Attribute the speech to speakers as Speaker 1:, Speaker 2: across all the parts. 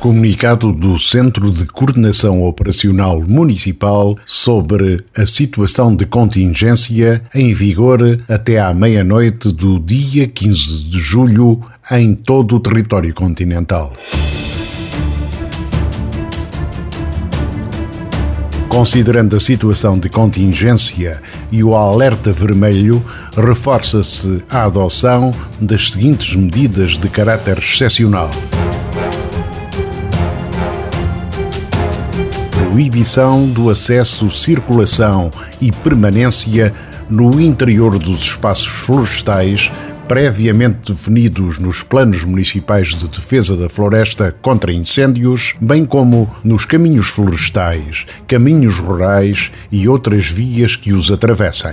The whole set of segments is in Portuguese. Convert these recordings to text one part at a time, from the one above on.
Speaker 1: Comunicado do Centro de Coordenação Operacional Municipal sobre a situação de contingência em vigor até à meia-noite do dia 15 de julho em todo o território continental. Considerando a situação de contingência e o alerta vermelho, reforça-se a adoção das seguintes medidas de caráter excepcional. Proibição do acesso, circulação e permanência no interior dos espaços florestais previamente definidos nos planos municipais de defesa da floresta contra incêndios, bem como nos caminhos florestais, caminhos rurais e outras vias que os atravessem.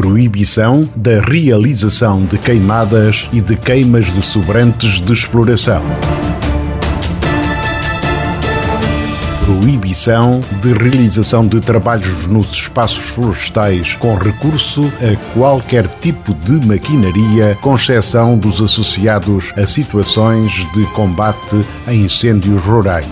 Speaker 1: Proibição da realização de queimadas e de queimas de sobrantes de exploração. proibição de realização de trabalhos nos espaços florestais com recurso a qualquer tipo de maquinaria, com exceção dos associados a situações de combate a incêndios rurais.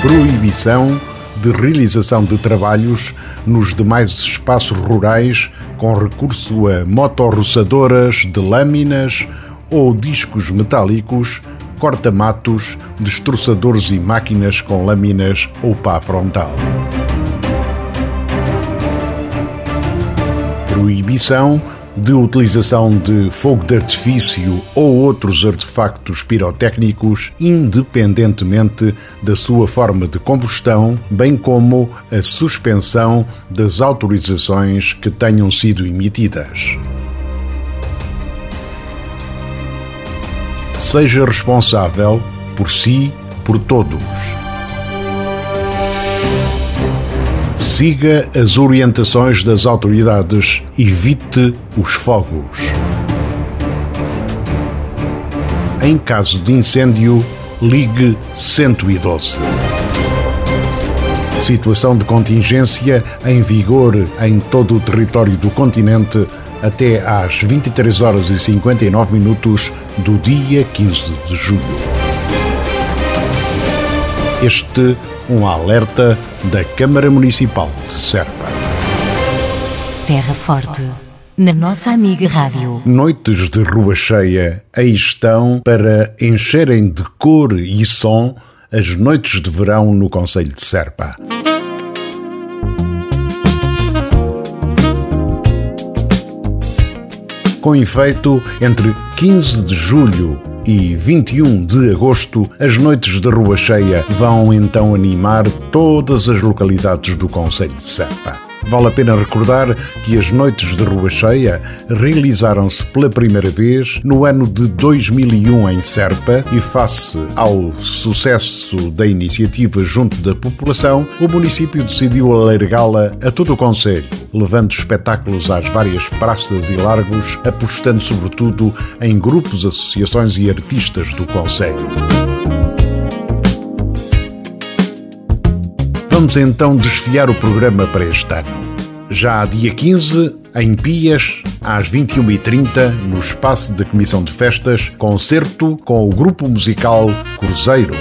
Speaker 1: Proibição de realização de trabalhos nos demais espaços rurais com recurso a motorroçadoras de lâminas ou discos metálicos corta-matos, destroçadores e máquinas com lâminas ou pá frontal. Proibição de utilização de fogo de artifício ou outros artefactos pirotécnicos, independentemente da sua forma de combustão, bem como a suspensão das autorizações que tenham sido emitidas. seja responsável por si, por todos. Siga as orientações das autoridades, evite os fogos. Em caso de incêndio, ligue 112. Situação de contingência em vigor em todo o território do continente até às 23 horas e 59 minutos do dia 15 de julho. Este um alerta da Câmara Municipal de Serpa.
Speaker 2: Terra Forte. Na nossa amiga Rádio.
Speaker 1: Noites de rua cheia aí estão para encherem de cor e som as noites de verão no Conselho de Serpa. Com efeito, entre 15 de julho e 21 de agosto, as noites de rua cheia vão então animar todas as localidades do Conselho de Serpa. Vale a pena recordar que as noites de rua cheia realizaram-se pela primeira vez no ano de 2001 em Serpa e face ao sucesso da iniciativa junto da população, o município decidiu alargá-la a todo o concelho, levando espetáculos às várias praças e largos, apostando sobretudo em grupos, associações e artistas do concelho. Vamos então desfiar o programa para este ano. Já dia 15, em Pias, às 21h30, no espaço da Comissão de Festas, concerto com o grupo musical Cruzeiro.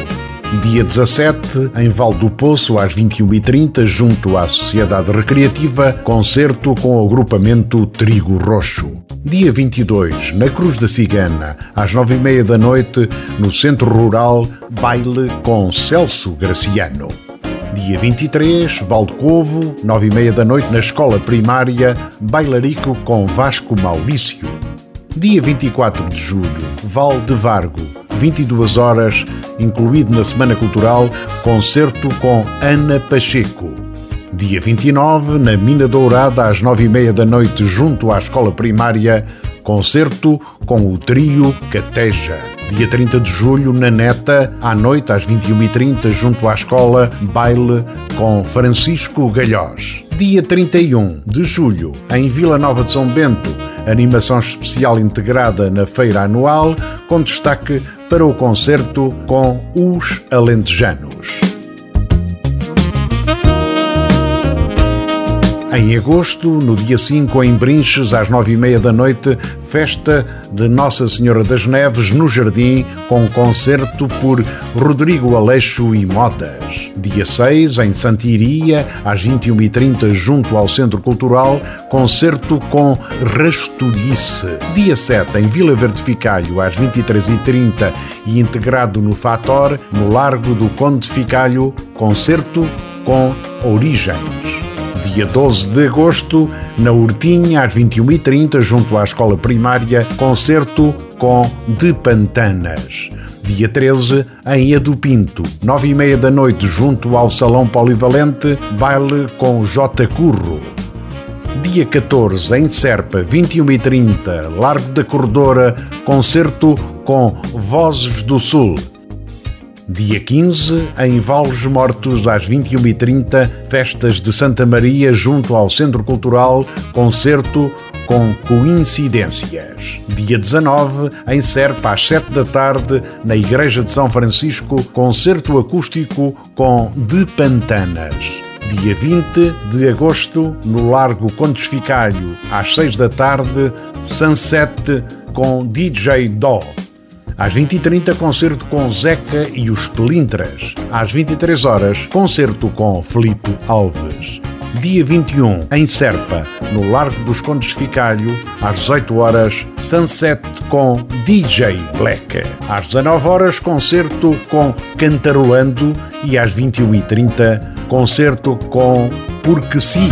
Speaker 1: Dia 17, em Val do Poço, às 21h30, junto à Sociedade Recreativa, concerto com o agrupamento Trigo Roxo. Dia 22, na Cruz da Cigana, às 9h30 da noite, no Centro Rural, baile com Celso Graciano. Dia 23, Valdecovo, 9 e meia da noite na Escola Primária, Bailarico com Vasco Maurício. Dia 24 de julho, Val de Vargo, 22 horas, incluído na Semana Cultural, concerto com Ana Pacheco. Dia 29, na Mina Dourada, às 9 e meia da noite, junto à Escola Primária, concerto com o trio Cateja. Dia 30 de julho, na Neta, à noite às 21h30, junto à escola, baile com Francisco Galhós. Dia 31 de julho, em Vila Nova de São Bento, animação especial integrada na feira anual, com destaque para o concerto com os Alentejanos. Em agosto, no dia 5, em Brinches, às nove e meia da noite, festa de Nossa Senhora das Neves no Jardim, com concerto por Rodrigo Aleixo e Motas. Dia 6, em Santiria, às 21h30, junto ao Centro Cultural, concerto com Rastolice. Dia 7, em Vila Verde Ficalho, às 23h30 e integrado no Fator, no Largo do Conde Ficalho, concerto com Origens dia 12 de agosto, na Hortinha, às 21h30, junto à escola primária, concerto com De Pantanas. Dia 13, em Edu Pinto, 9h30 da noite, junto ao Salão Polivalente, baile com J. Curro. Dia 14, em Serpa, 21h30, Largo da Corredora, concerto com Vozes do Sul. Dia 15, em Vales Mortos, às 21h30, festas de Santa Maria junto ao Centro Cultural, concerto com coincidências. Dia 19, em Serpa, às 7 da tarde, na Igreja de São Francisco, concerto acústico com De Pantanas. Dia 20 de agosto, no Largo Contes Ficalho, às 6 da tarde, Sunset com DJ Dó. Às 20h30, concerto com Zeca e os Pelintras. Às 23 horas, concerto com Felipe Alves. Dia 21, em Serpa, no Largo dos Condes Ficalho, às 18 horas, Sunset com DJ Black. Às 19 horas, concerto com Cantarolando e às 21h30, concerto com Porque Sim.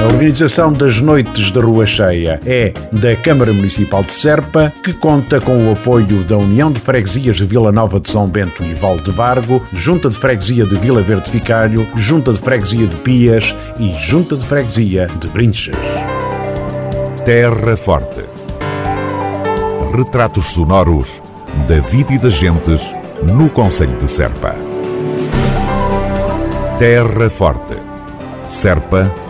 Speaker 1: A organização das Noites da Rua Cheia é da Câmara Municipal de Serpa, que conta com o apoio da União de Freguesias de Vila Nova de São Bento e Val de Vargo, Junta de Freguesia de Vila Verde Ficalho, Junta de Freguesia de Pias e Junta de Freguesia de Brinches.
Speaker 3: Terra Forte. Retratos sonoros da vida e das gentes no Conselho de Serpa. Terra Forte. Serpa